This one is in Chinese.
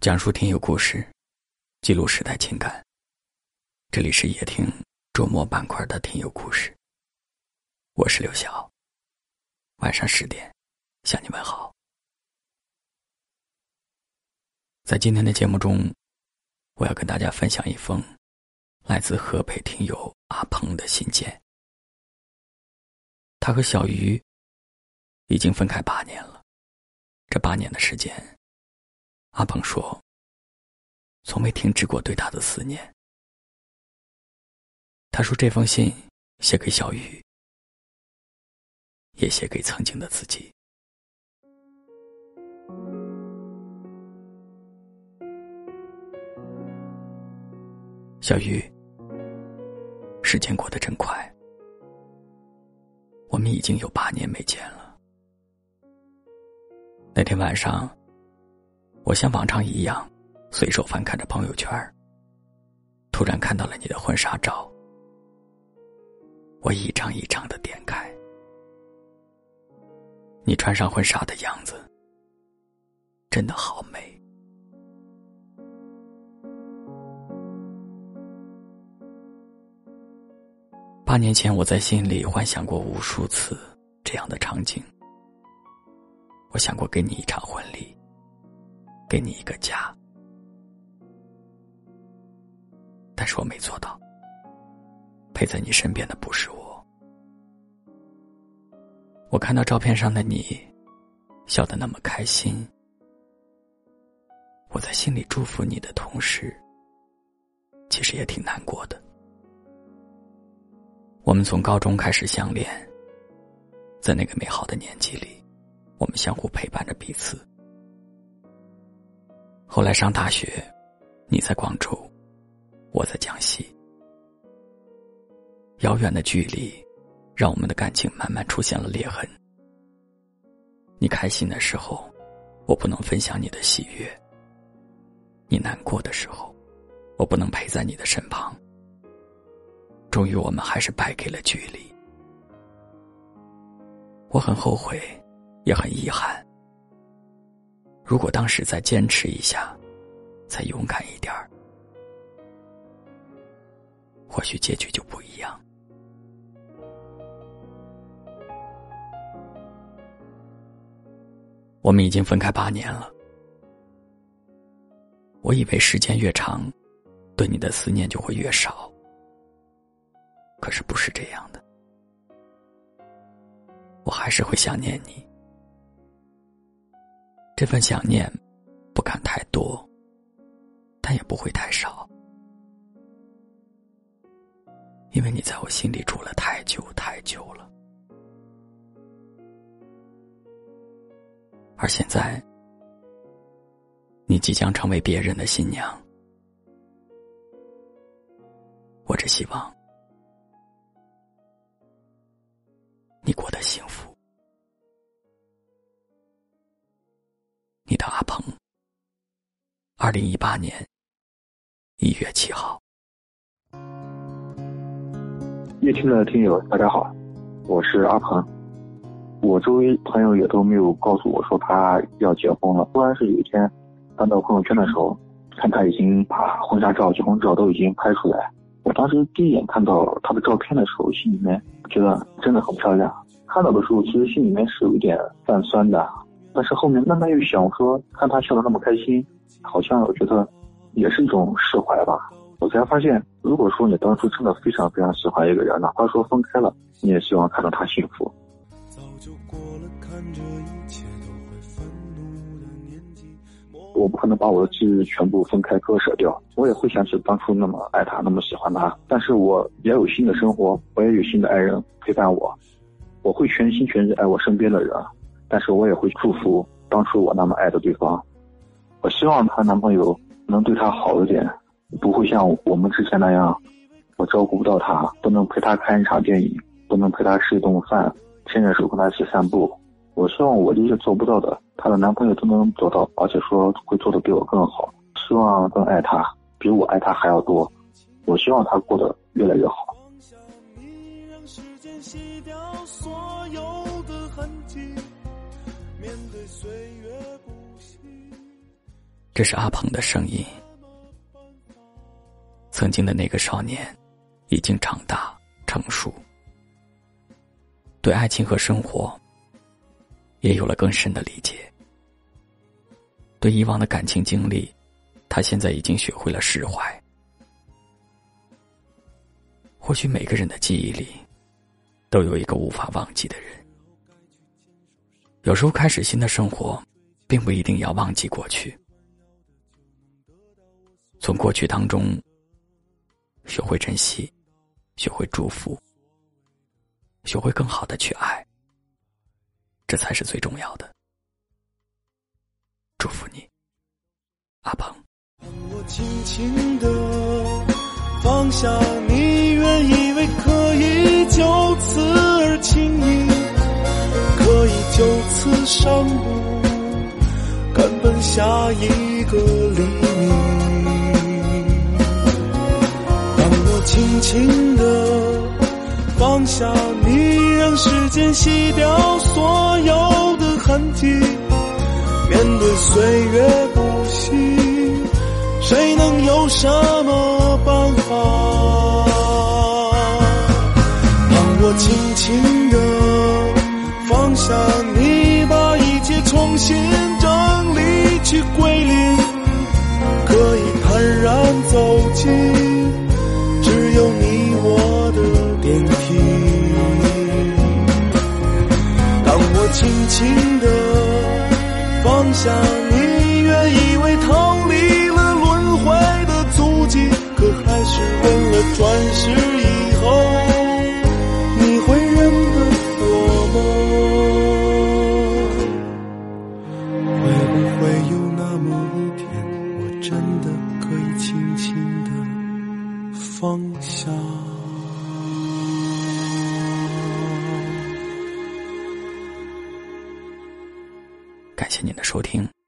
讲述听友故事，记录时代情感。这里是夜听周末板块的听友故事。我是刘晓。晚上十点，向你们好。在今天的节目中，我要跟大家分享一封来自河北听友阿鹏的信件。他和小鱼已经分开八年了，这八年的时间。阿鹏说：“从没停止过对他的思念。”他说：“这封信写给小雨，也写给曾经的自己。”小雨，时间过得真快，我们已经有八年没见了。那天晚上。我像往常一样，随手翻看着朋友圈突然看到了你的婚纱照。我一张一张的点开，你穿上婚纱的样子，真的好美。八年前，我在心里幻想过无数次这样的场景。我想过给你一场婚礼。给你一个家，但是我没做到。陪在你身边的不是我。我看到照片上的你，笑得那么开心。我在心里祝福你的同时，其实也挺难过的。我们从高中开始相恋，在那个美好的年纪里，我们相互陪伴着彼此。后来上大学，你在广州，我在江西。遥远的距离，让我们的感情慢慢出现了裂痕。你开心的时候，我不能分享你的喜悦；你难过的时候，我不能陪在你的身旁。终于，我们还是败给了距离。我很后悔，也很遗憾。如果当时再坚持一下，再勇敢一点儿，或许结局就不一样。我们已经分开八年了，我以为时间越长，对你的思念就会越少，可是不是这样的，我还是会想念你。这份想念，不敢太多，但也不会太少，因为你在我心里住了太久太久了。而现在，你即将成为别人的新娘，我只希望你过得幸福。二零一八年一月七号。夜听的听友，大家好，我是阿鹏。我周围朋友也都没有告诉我说他要结婚了。突然是有一天翻到朋友圈的时候，看他已经把婚纱照、结婚照都已经拍出来。我当时第一眼看到他的照片的时候，心里面觉得真的很漂亮。看到的时候，其实心里面是有一点泛酸的。但是后面慢慢又想说，看他笑得那么开心，好像我觉得也是一种释怀吧。我才发现，如果说你当初真的非常非常喜欢一个人，哪怕说分开了，你也希望看到他幸福。我不可能把我的记忆全部分开割舍掉，我也会想起当初那么爱他，那么喜欢他。但是我也有新的生活，我也有新的爱人陪伴我，我会全心全意爱我身边的人。但是我也会祝福当初我那么爱的对方，我希望她男朋友能对她好一点，不会像我们之前那样，我照顾不到她，不能陪她看一场电影，不能陪她吃一顿饭，牵着手跟她一起散步。我希望我这些做不到的，她的男朋友都能做到，而且说会做的比我更好。希望更爱她，比我爱她还要多。我希望她过得越来越好。这是阿鹏的声音。曾经的那个少年，已经长大成熟，对爱情和生活，也有了更深的理解。对以往的感情经历，他现在已经学会了释怀。或许每个人的记忆里，都有一个无法忘记的人。有时候开始新的生活，并不一定要忘记过去，从过去当中学会珍惜，学会祝福，学会更好的去爱，这才是最重要的。祝福你，阿鹏。我轻轻地放下你，原以为可以就此而轻易，可以就此上路，赶奔下一个黎明。轻轻地放下你，让时间洗掉所有的痕迹，面对岁月不息，谁能有什么办法？当我轻轻地放下你，把一切重新轻轻的放下你，原以为逃离了轮回的足迹，可还是为了转世收听。